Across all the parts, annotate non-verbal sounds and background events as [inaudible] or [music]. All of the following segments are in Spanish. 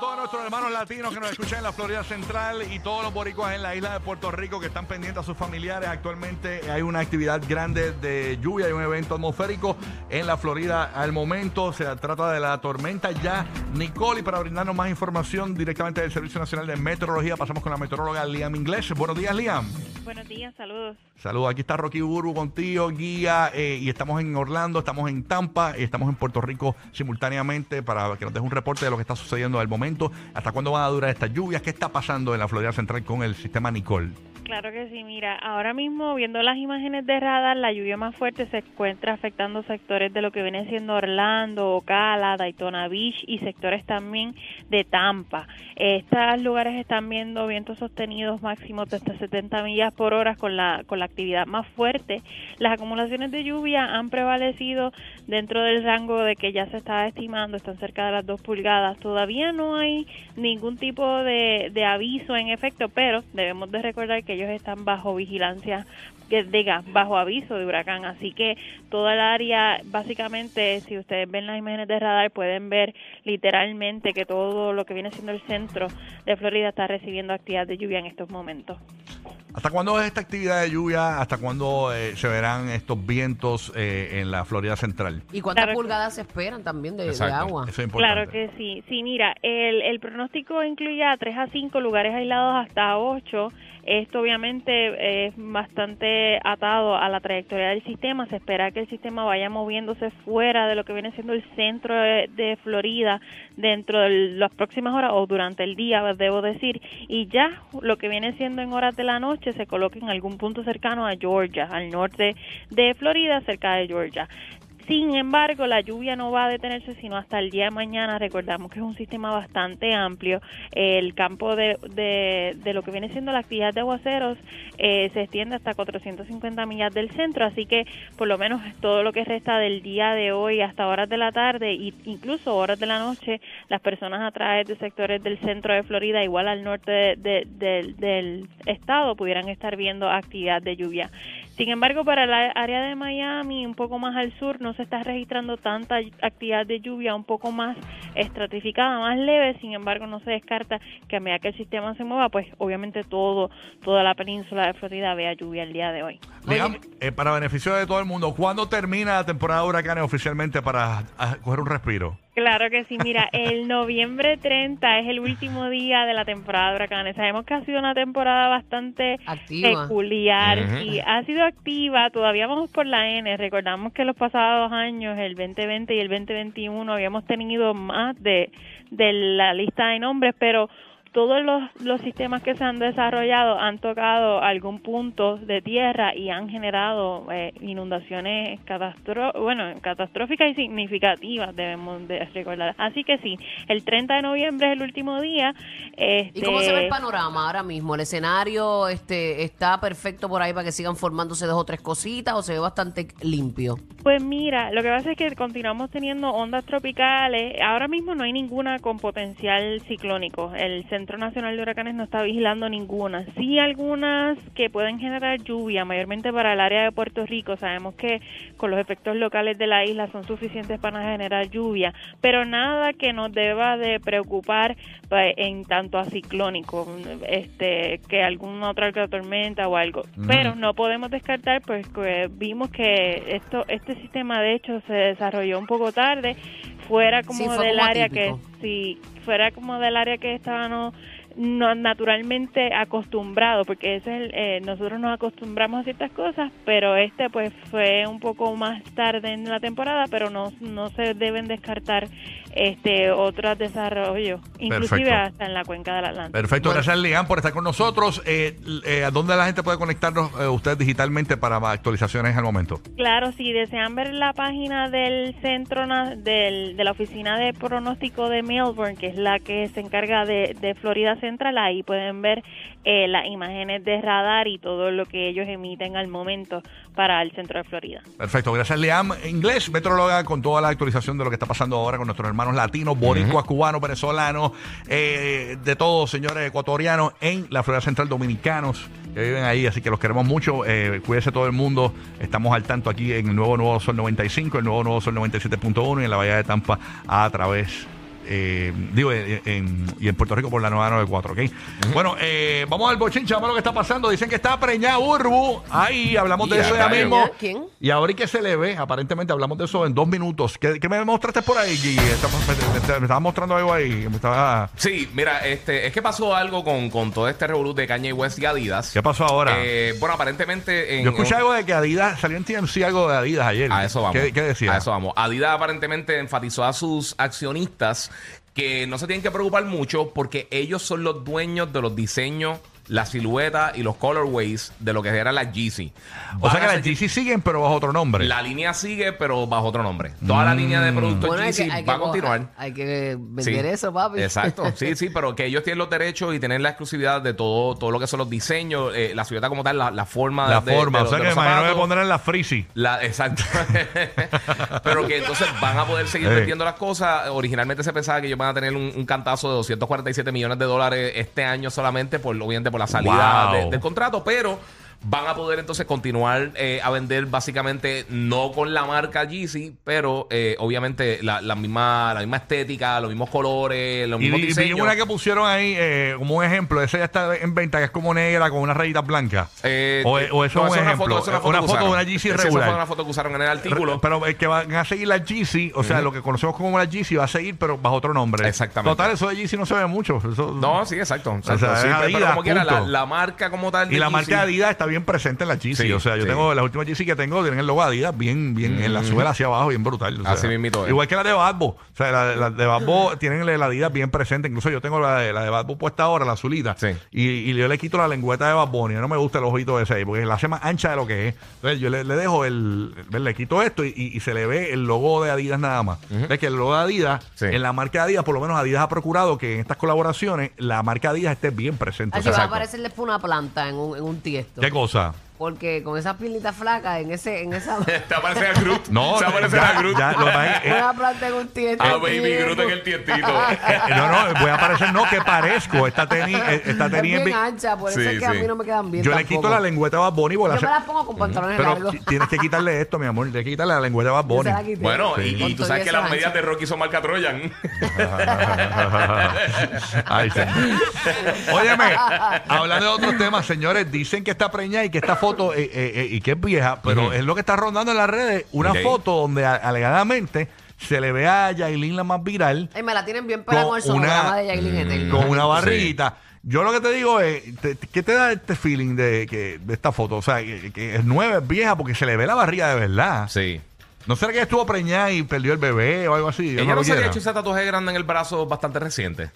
Todos nuestros hermanos latinos que nos escuchan en la Florida Central y todos los boricuas en la isla de Puerto Rico que están pendientes a sus familiares, actualmente hay una actividad grande de lluvia, hay un evento atmosférico en la Florida al momento. Se trata de la tormenta ya Nicole y para brindarnos más información directamente del Servicio Nacional de Meteorología pasamos con la meteoróloga Liam Inglés. Buenos días, Liam. Buenos días, saludos. Saludos, aquí está Rocky Burbu contigo, guía, eh, y estamos en Orlando, estamos en Tampa, y estamos en Puerto Rico simultáneamente para que nos deje un reporte de lo que está sucediendo al momento, hasta cuándo van a durar estas lluvias, qué está pasando en la Florida Central con el sistema Nicole. Claro que sí, mira, ahora mismo viendo las imágenes de radar, la lluvia más fuerte se encuentra afectando sectores de lo que viene siendo Orlando, Ocala, Daytona Beach y sectores también de Tampa. Estos lugares están viendo vientos sostenidos máximos de hasta 70 millas por hora con la, con la actividad más fuerte. Las acumulaciones de lluvia han prevalecido dentro del rango de que ya se estaba estimando, están cerca de las 2 pulgadas. Todavía no hay ningún tipo de, de aviso en efecto, pero debemos de recordar que ellos están bajo vigilancia que diga bajo aviso de huracán. Así que toda el área básicamente si ustedes ven las imágenes de radar pueden ver literalmente que todo lo que viene siendo el centro de Florida está recibiendo actividad de lluvia en estos momentos ¿Hasta cuándo es esta actividad de lluvia? ¿Hasta cuándo eh, se verán estos vientos eh, en la Florida Central? ¿Y cuántas Claro que- pulgadas se esperan también de, agua? Eso es importante. Claro que sí. Sí, mira, el, el pronóstico incluye a 3 a 5 lugares aislados hasta 8. Esto obviamente es bastante atado a la trayectoria del sistema. Se espera que el sistema vaya moviéndose fuera de lo que viene siendo el centro de, de Florida dentro de las próximas horas o durante el día, debo decir. Y ya lo que viene siendo en horas de la noche se coloca en algún punto cercano a Georgia, al norte de Florida, cerca de Georgia. Sin embargo, la lluvia no va a detenerse sino hasta el día de mañana. Recordamos que es un sistema bastante amplio. El campo de, de, lo que viene siendo la actividad de aguaceros eh, se extiende hasta 450 millas del centro, así que por lo menos todo lo que resta del día de hoy hasta horas de la tarde e incluso horas de la noche, las personas a través de sectores del centro de Florida, igual al norte de- de- del- estado, pudieran estar viendo actividad de lluvia. Sin embargo, para la área de Miami, un poco más al sur, no se está registrando tanta actividad de lluvia, un poco más estratificada, más leve. Sin embargo, no se descarta que a medida que el sistema se mueva, pues obviamente todo, toda la península de Florida vea lluvia el día de hoy. Liam, eh, para beneficio de todo el mundo, ¿cuándo termina la temporada de huracanes oficialmente para ah, coger un respiro? Claro que sí, mira, [laughs] el noviembre 30 es el último día de la temporada de huracanes. Sabemos que ha sido una temporada bastante Activa. peculiar y ha sido activa. Todavía vamos por la N. Recordamos que los pasados años, el 2020 y el 2021, habíamos tenido más de, de la lista de nombres, pero todos los, los sistemas que se han desarrollado han tocado algún punto de tierra y han generado eh, inundaciones catastro bueno, catastróficas y significativas, debemos de recordar. Así que sí, el 30 de noviembre es el último día. ¿Y cómo se ve el Este, panorama ahora mismo? ¿El escenario este está perfecto por ahí para que sigan formándose dos o tres cositas o se ve bastante limpio? Pues mira, lo que pasa es que continuamos teniendo ondas tropicales. Ahora mismo no hay ninguna con potencial ciclónico. El Centro Nacional de Huracanes no está vigilando ninguna. Sí algunas que pueden generar lluvia, mayormente para el área de Puerto Rico. Sabemos que con los efectos locales de la isla son suficientes para generar lluvia, pero nada que nos deba de preocupar pues, en tanto a ciclónico, este, que alguna otra tormenta o algo. Pero no podemos descartar, pues que vimos que esto, este sistema de hecho se desarrolló un poco tarde, fuera como Sí, fue del como área que, atípico. Fuera como del área que estábamos no, naturalmente acostumbrado, porque ese es el, eh, nosotros nos acostumbramos a ciertas cosas, pero este pues fue un poco más tarde en la temporada, pero no, no se deben descartar este otros desarrollos, inclusive Perfecto. hasta en la cuenca del Atlántico. Perfecto, Bueno. gracias Liam por estar con nosotros. Eh, eh, ¿A dónde la gente puede conectarnos eh, ustedes digitalmente para más actualizaciones al momento? Claro, si desean ver la página del centro na- del, de la oficina de pronóstico de Melbourne, que es la que se encarga de, de Florida Central, ahí pueden ver eh, las imágenes de radar y todo lo que ellos emiten al momento para el centro de Florida. Perfecto, gracias Liam. Inglés, metróloga, con toda la actualización de lo que está pasando ahora con nuestros hermanos latinos, boricuas, cubanos, venezolanos, eh, de todos, señores ecuatorianos, en la Florida Central, dominicanos que viven ahí, así que los queremos mucho. Eh, cuídese todo el mundo. Estamos al tanto aquí en el nuevo Nuevo Sol 95, el nuevo Nuevo Sol 97.1 y en la Bahía de Tampa a través eh, digo, en, en- y en Puerto Rico por la nueva 94, ¿ok? Bueno, eh, vamos al bochinche, vamos a lo que está pasando. Dicen que está preñada Urbu. Ahí hablamos de Y eso ya mismo. ¿Quién? Y ahora y que se le ve, aparentemente hablamos de eso en dos minutos. ¿Qué, qué me mostraste por ahí? Estamos- Me, me- me estabas mostrando algo ahí. Me estaba... Sí, mira, este, es que pasó algo con, con todo este revolú de Kanye West y Adidas. ¿Qué pasó ahora? Eh, bueno, aparentemente en, Yo escuché en- algo de que Adidas, salió en TMC algo de Adidas ayer. A eso vamos. ¿Qué, qué decía? A eso vamos. Adidas aparentemente enfatizó a sus accionistas que no se tienen que preocupar mucho porque ellos son los dueños de los diseños, la silueta y los colorways de lo que era la Yeezy. O Van sea que a las GC siguen, pero bajo otro nombre. La línea sigue, pero bajo otro nombre. Toda la línea de productos Bueno, hay Yeezy que, hay que va a co- continuar. Hay que vender Sí. eso, papi. Exacto, [laughs] sí, sí, pero que ellos tienen los derechos y tienen la exclusividad de todo, todo lo que son los diseños, eh, la silueta como tal, la, la forma la de, forma. de o sea que me los imagino que zapatos. pondrán la Freezy. La, exacto. [laughs] Pero que entonces van a poder seguir vendiendo las cosas. Originalmente se pensaba que ellos van a tener un, un cantazo de 247 millones de dólares este año solamente, por, obviamente por la salida Wow. de- del contrato, pero van a poder entonces continuar eh, a vender básicamente no con la marca Yeezy, pero eh, obviamente la, la misma la misma estética, los mismos colores, los Y mismos diseños. una que pusieron ahí eh, como un ejemplo. Esa ya está en venta, que es como negra con unas rayitas blancas. Eh, o, o eso no, es un esa una ejemplo. foto, es una foto de una GC Sí, esa regular. fue una foto que usaron en el artículo. Re- Pero el que van a seguir la GC, o sea, lo que conocemos como la GC va a seguir, pero bajo otro nombre. Exactamente. Total, eso de GC no se ve mucho. Eso- No, sí, exacto. exacto. sea, Sí, pero- como quiera, la, marca como tal. Y la Yeezy- marca Adidas está bien presente en la GC. Sí, o sea, yo sí. tengo las últimas GC que tengo, tienen el logo Adidas bien, bien en la suela hacia abajo, bien brutal. o sea, Así mismito es. Igual que la de Badbo. O sea, la, la de Badbo tienen el Adidas bien presente. Incluso yo tengo la de, la de Badbo puesta ahora, la azulita. Sí. Y, y yo le quito la lengüeta de Bad Bunny. No me gusta el ojito ese ahí, porque la hace más ancha de lo que es. Entonces yo le, le dejo el, Le quito esto y, y- y se le ve el logo de Adidas nada más. Es que el logo de Adidas, Sí. en la marca Adidas, por lo menos Adidas ha procurado que en estas colaboraciones la marca Adidas esté bien presente. O Así sea, va a Exacto. aparecer después una planta en un, en un tiesto. ¿Qué cosa? Porque con esas pilitas flacas en ese, en esa [laughs] Te aparece a Groot. No, Se aparece ya, a Groot. ya, lo es una planta en un tiesto. Ah, baby, Groot en el tiestito. Eh, [laughs] no, no, voy a aparecer, no, que parezco. Esta tenis, eh, esta es tenis es bien ancha, por eso Sí, es que a mí no me quedan bien Yo le quito la lengüeta a Bad Bunny la Yo me las pongo con pantalones Pero largos. tienes que quitarle esto, mi amor. Tienes que quitarle la lengüeta a Bad Bunny. la. Bueno, y, Sí. y tú sabes que las medias de Rocky son marca Troyan. Ay, sí. Óyeme, hablando de otros temas, señores, dicen que está preñada y que esta foto eh, eh, eh, y que es vieja, pero Ujú. es lo que está rondando en las redes, una Ok. foto donde a- alegadamente se le ve a Yailin la más viral Ay, me la tienen bien pegada Con el sonograma de Yailin Eterno. con una Sí. barriguita. Yo lo que te digo es, te- ¿qué te da este feeling de, que, de esta foto? O sea, que, que es nueva, es vieja, porque se le ve la barriga de verdad. Sí. ¿No será que estuvo preñada y perdió el bebé o algo así? Dios Ella lo no se había quiera. hecho ese tatuaje grande en el brazo bastante reciente.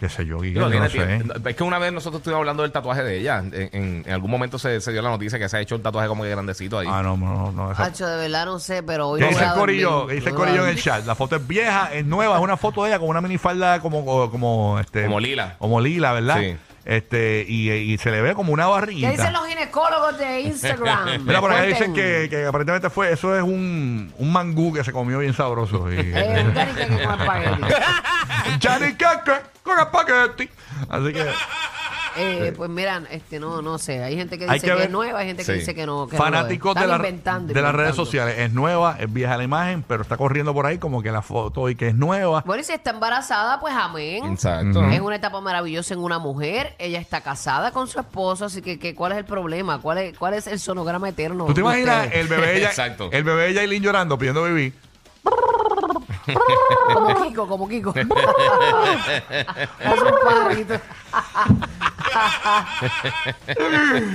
Qué sé yo, Guille, Digo, yo tiene no sé. tiempo. Es que una vez nosotros estuvimos hablando del tatuaje de ella. En, en- en algún momento se, se dio la noticia que se ha hecho el tatuaje como que grandecito ahí. Ah, no, no, no. esa- Hacho, de verdad no sé, pero hoy ¿Qué no dice el corillo? dormir. ¿Qué dice el No corillo en el chat? La foto es vieja, es nueva, es una foto de ella con una minifalda como, como, este, Como lila. Como lila, ¿verdad? Sí. Este, y, y se le ve como una barriguita. ¿Qué dicen los ginecólogos de Instagram? [laughs] Mira, por acá dicen que, que aparentemente fue, eso es un, un mangú que se comió bien sabroso. Y, Eh, un [laughs] carique que con espagueti. Así que, Eh, pues mira, este no, no sé. Hay gente que Hay dice que que, ver- es nueva, hay gente que Sí. dice que no. Que no lo es. fanáticos de, Están la- inventando, de las redes inventando. sociales. Es nueva, es vieja la imagen, pero está corriendo por ahí como que la foto y que es nueva. Bueno, y si está embarazada, pues amén. Exacto. Es una etapa maravillosa en una mujer. Ella está casada con su esposo, así que, que ¿cuál es el problema? ¿Cuál es, cuál es el sonograma eterno? ¿Tú te de imaginas ustedes? el bebé [laughs] Ya- Exacto. el bebé de Yailin llorando, pidiendo vivir? Como Kiko, como Kiko. [laughs] es [laughs] un pajarito.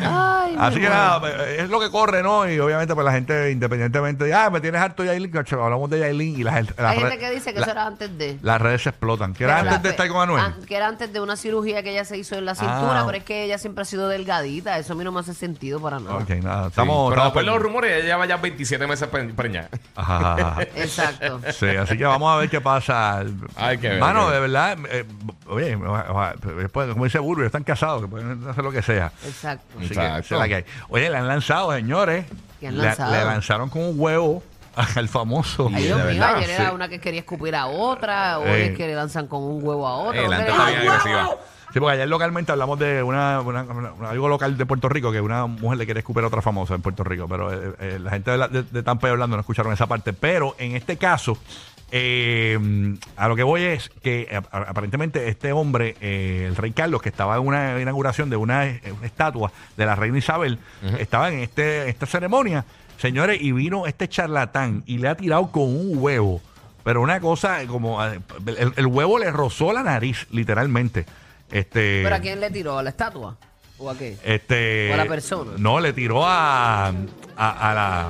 Ay, Así que nada, eh, es lo que corre, ¿no? Y obviamente, pues la gente, independientemente de, ah, me tienes harto Yailin, cacho, hablamos de Yailin y la gente. las Hay gente que dice que la- eso era antes de. Las redes se explotan. Que era Pero antes la- de estar con Anuel. an- que era antes de una cirugía que ella se hizo en la cintura, Ah. pero es que ella siempre ha sido delgadita. Eso a mí no me hace sentido para nada. Ok, nada. Sí, Estamos. pero estamos después los rumores, ella lleva ya 27 meses pre- preñada. Ajá. [laughs] Exacto. Sí, así que vamos a ver qué pasa. Hay que ver, Mano, que de verdad, eh, oye, como dice Burbu, están casados, que pueden hacer lo que sea. Exacto. Así que Exacto. esa es la que hay. Oye, le han lanzado, señores. ¿Qué han Le- lanzado? Le, lanzaron con un huevo al famoso. Ay, Dios de mío, verdad, ayer era Sí. una que quería escupir a otra, hoy Eh. es que le lanzan con un huevo a otra. Eh, la otra gente le- está ¡Ay, bien huevo! agresiva. Sí, porque ayer localmente hablamos de una, una- una- algo local de Puerto Rico, que una mujer le quiere escupir a otra famosa en Puerto Rico, pero eh, eh, la gente de, la- de, de Tampa y Orlando no escucharon esa parte. Pero en este caso, eh, a lo que voy es que eh, a- aparentemente este hombre, eh, el rey Carlos, que estaba en una inauguración de una, eh, una estatua de la reina Isabel, estaba en este, esta ceremonia, señores, y vino este charlatán y le ha tirado con un huevo. Pero una cosa como eh, el, el huevo le rozó la nariz, literalmente. Este, ¿Pero a quién le tiró? ¿A la estatua? ¿O a qué? este, ¿O a la persona? No, le tiró a, a, a la.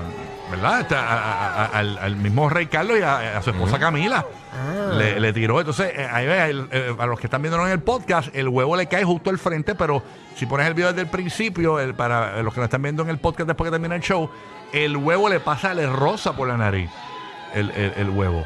¿Verdad? Este, a- a- a- al, al mismo Rey Carlos y a, a su esposa Camila. Ah. Le, le tiró. Entonces, eh, ahí ve, el- eh, a los que están viéndolo en el podcast, el huevo le cae justo al frente, pero si pones el video desde el principio, el, para los que lo están viendo en el podcast después que termina el show, el huevo le pasa, le rosa por la nariz. El, el- el huevo.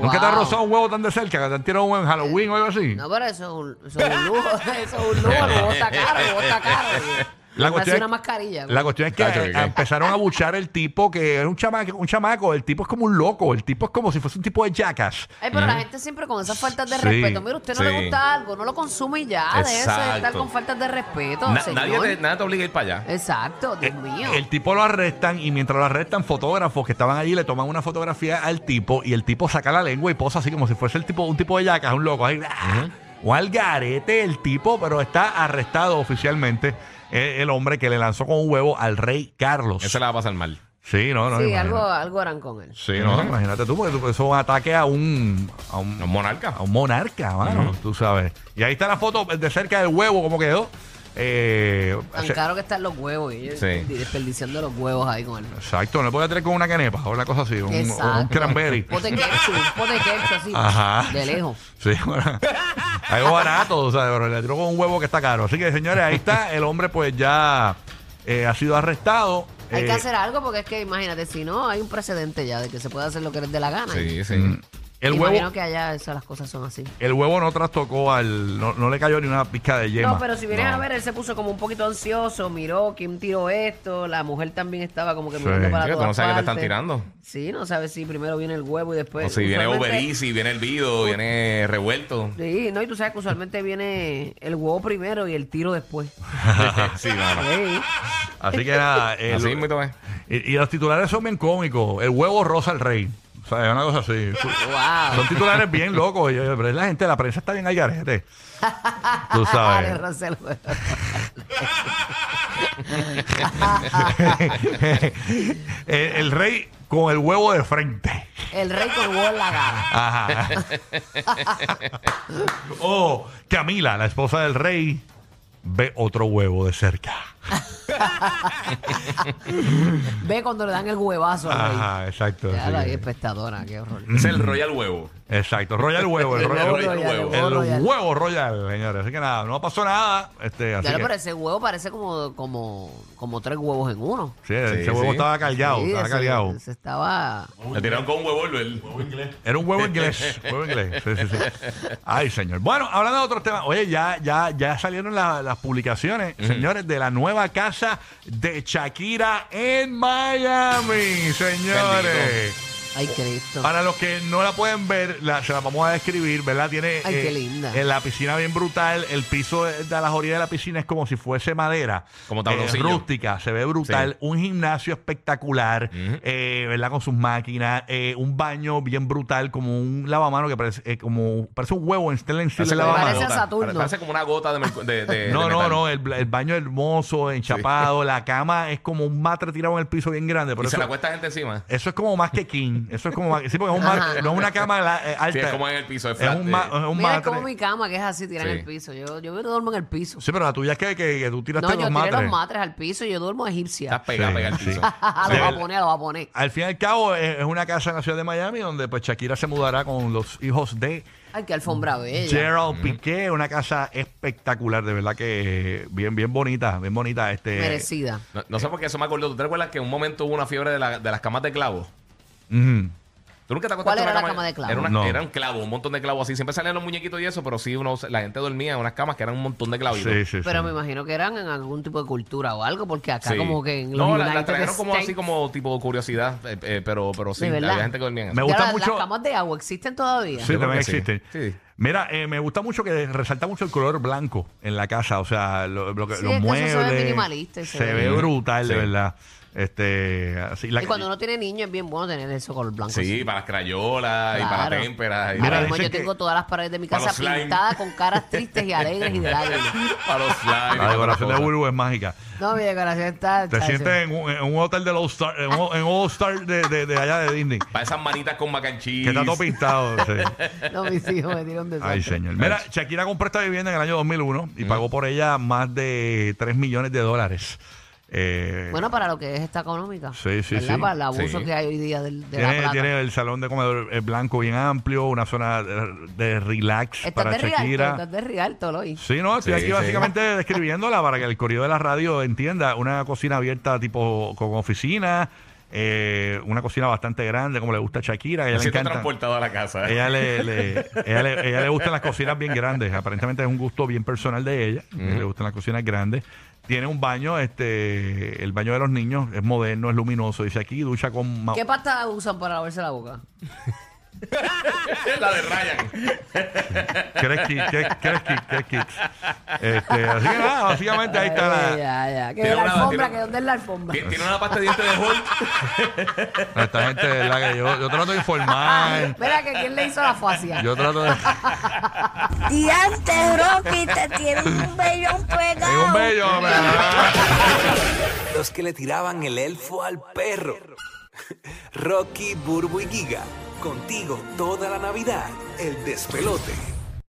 ¿Nunca te ha Wow. rozado un huevo tan de cerca? ¿Que te han tirado un huevo en Halloween o algo así? No, pero eso es un, eso es un lujo. [laughs] Eso es un lujo. Huevo está caro, huevo está caro. [laughs] La Me cuestión es- una mascarilla. La cuestión es que empezaron a buchar el tipo que es un chamaco, un chamaco, el tipo es como un loco, el tipo es como si fuese un tipo de jackass. Ay, pero la gente siempre con esas faltas de Sí, respeto. Mira, usted no sí. le gusta algo, no lo consume y ya. Déjese de estar Exacto. con faltas de respeto. Na- señor. nadie, te, nadie te obliga a ir para allá. Exacto, Dios Eh, mío. El tipo lo arrestan y mientras lo arrestan, fotógrafos que estaban allí le toman una fotografía al tipo y el tipo saca la lengua y posa así como si fuese el tipo, un tipo de yacas, un loco. Ahí, ¡ah! Un algarete el tipo, pero está arrestado oficialmente el hombre que le lanzó con un huevo al rey Carlos. Eso le va a pasar mal. Sí, no, no. sí, algo, algo harán con él. Sí, no, imagínate tú, porque tú- eso es un ataque a un, a un, Los monarcas. a un monarca, mano, tú sabes. Y ahí está la foto de cerca del huevo, cómo quedó. Eh, Tan se- caro que están los huevos. Y ellos Sí. desperdiciando los huevos ahí con él. Exacto, no le puede traer con una canepa o una cosa así, un, Exacto. un cranberry. Pote ketchup, un pote ketchup así. Ajá. De lejos. Sí, bueno, algo barato, o sea, pero le tiró con un huevo que está caro. Así que, señores, ahí está. El hombre, pues ya eh, ha sido arrestado. Hay Eh, que hacer algo porque es que imagínate, si no, hay un precedente ya de que se puede hacer lo que les dé la gana. Sí, sí. El Imagino huevo, que allá eso, las cosas son así. el huevo no trastocó al. No, no le cayó ni una pizca de yema. No, pero si vienes No. a ver, él se puso como un poquito ansioso, miró quién tiró esto, la mujer también estaba como que Sí. mirando para Sí, que tú todas no sabes qué te están partes. tirando. Sí, no sabes si primero viene el huevo y después... o si viene usualmente- Uber viene el vido, viene revuelto. Sí, no, y tú sabes que usualmente viene el huevo primero y el tiro después. [laughs] sí, no, no. Sí. Así que nada. el- Así mismo es. y, y los titulares son bien cómicos. El huevo rosa al rey. Sea, es una cosa así. [laughs] Wow. Son titulares bien locos. y- Pero es la gente, la prensa está bien al garete. Tú [laughs] sabes. [laughs] el rey con el huevo de frente. El rey con huevo en la cara. Ajá. oh, Camila, la esposa del rey, ve otro huevo de cerca. Ve cuando le dan el huevazo al rey. Ajá, exacto. Ya sí. la espectadora, qué horror. Es el Royal Huevo. Exacto, Royal Huevo, el, El Royal, huevo el- royal, el huevo royal. huevo Royal, señores. Así que nada, no pasó nada. Este, así Ya, que, pero ese huevo parece como, como, como tres huevos en uno. sí, ese Sí, huevo sí. estaba cargado, Sí, estaba ese- cargado. ese estaba... Le tiraron con un huevo el Era un huevo inglés, huevo inglés. Sí, sí, sí. Ay, señor. Bueno, hablando de otros temas, oye, ya, ya, ya salieron la- las publicaciones, señores, de la nueva casa de Shakira en Miami, señores. Ay, Cristo. Para los que no la pueden ver, la- se la vamos a describir, ¿verdad? Tiene Ay, qué linda. en la piscina bien brutal. El piso de, de las orillas de la piscina es como si fuese madera. Como eh, tabloncillo. rústica, se ve brutal. Sí. Un gimnasio espectacular, eh, ¿verdad? Con sus máquinas. eh, un baño bien brutal, como un lavamano que parece, eh, como, parece un huevo en Stanley Parece, el como una lavamano. Parece a gota. Saturno. Parece como una gota de, mercu- de, de- No, de no, metal. no, el, el baño hermoso, enchapado, la cama es como un matre tirado en el piso bien grande. Pero Y se eso, le acuesta gente encima. eso es como más que king. Eso es como. Sí, porque es un máster, no es una cama la- eh, alta. Sí, es como en el piso, es Es un, ma- eh. es un Mira, como mi cama, que es así, tiran Sí. en el piso. Yo, yo duermo en el piso. Sí, pero la tuya es que, que, que tú tiraste No, yo los tiré matres. los matres al piso y yo duermo egipcia. Estás pegada, Sí, pegada al sí. piso. [laughs] lo Sí. va a poner, lo va a poner. Al fin y al cabo, es, es una casa en la ciudad de Miami donde pues Shakira se mudará con los hijos de Ay, qué alfombra bella. Gerald Piqué. Una casa espectacular, de verdad que bien, bien bonita, bien bonita. Este, Merecida. No, no sé por qué eso me acordó. ¿Tú te recuerdas que en un momento hubo una fiebre de, la- de las camas de clavos? Ujú. ¿Tú nunca te ¿Cuál era una la cama de clavos? Era, una- No. era un clavo, un montón de clavos así. Siempre salían los muñequitos y eso, pero sí uno, la gente dormía en unas camas que eran un montón de clavitos. Sí, sí, Pero sí. me imagino que eran en algún tipo de cultura o algo, porque acá Sí. como que en los No, la- las United trajeron como así States- como tipo curiosidad, eh, eh, pero, pero sí, ¿De verdad? había gente que dormía en eso. Me Ya gusta las- mucho- Las camas de agua existen todavía. Sí, Yo creo también que sí. existen. Sí. Mira, eh, me gusta mucho que resalta mucho el color blanco en la casa, o sea, lo, lo que- Sí, los es que eso se ve muebles. minimalista y se se ve- ve brutal, de Sí. verdad. Este, así, la- Y cuando uno tiene niños es bien bueno tener eso color blanco. Sí, para las crayolas y para las témperas. y Mira, yo tengo todas las paredes de mi casa pintadas con caras tristes y alegres y de lágrimas. [laughs] para los slides. la decoración de Burbu es mágica. No, mi decoración está. Te sientes en un, en un hotel de All Star, en un, [laughs] en All Star de, de, de allá de Disney. Para esas manitas con mac and cheese. Que está todo pintado. [laughs] sí. No, mis hijos me dieron de Ay, señor. Mira, Shakira compró esta vivienda en el año 2001 y pagó por ella más de 3 millones de dólares. Eh, Bueno, para lo que es esta económica. Sí, sí, ¿verdad? sí. Para el abuso Sí. que hay hoy día del, de la tiene, plata. tiene el salón de comedor eh, blanco bien amplio, una zona de, de relax Estás para de Rialto, Shakira. estás de Rialto, hoy. Sí, no, estoy Sí, aquí sí. básicamente [laughs] describiéndola para que el corrido de la radio entienda. Una cocina abierta tipo con oficina, eh, una cocina bastante grande como le gusta a Shakira. Ella Me le encanta. transportado a la casa. Ella le, le- ella, le, ella le gustan las cocinas bien grandes. Aparentemente es un gusto bien personal de ella. Le gustan las cocinas grandes. Tiene un baño, este, el baño de los niños es moderno, es luminoso. Dice aquí, ducha con... ma- ¿Qué pasta usan para lavarse la boca? la de Ryan. ¿Quieres kit? ¿Quieres quieres kit? ¿Quieres kit? Este, así que nada, básicamente ahí está Ay, la... ya, ya. Que Tiene la una- alfombra, tiene- que dónde es la alfombra. Tien- Tiene una pasta de dientes de Hulk. [laughs] Esta gente, de verdad que yo, yo trato de informar. Mira que quién le hizo la fascia. Yo trato de... [laughs] Y antes, Rocky, te tiene un bellón pegado. Un bello. [laughs] Los que le tiraban el elfo al perro. Rocky, Burbu y Giga. Contigo toda la Navidad. El despelote.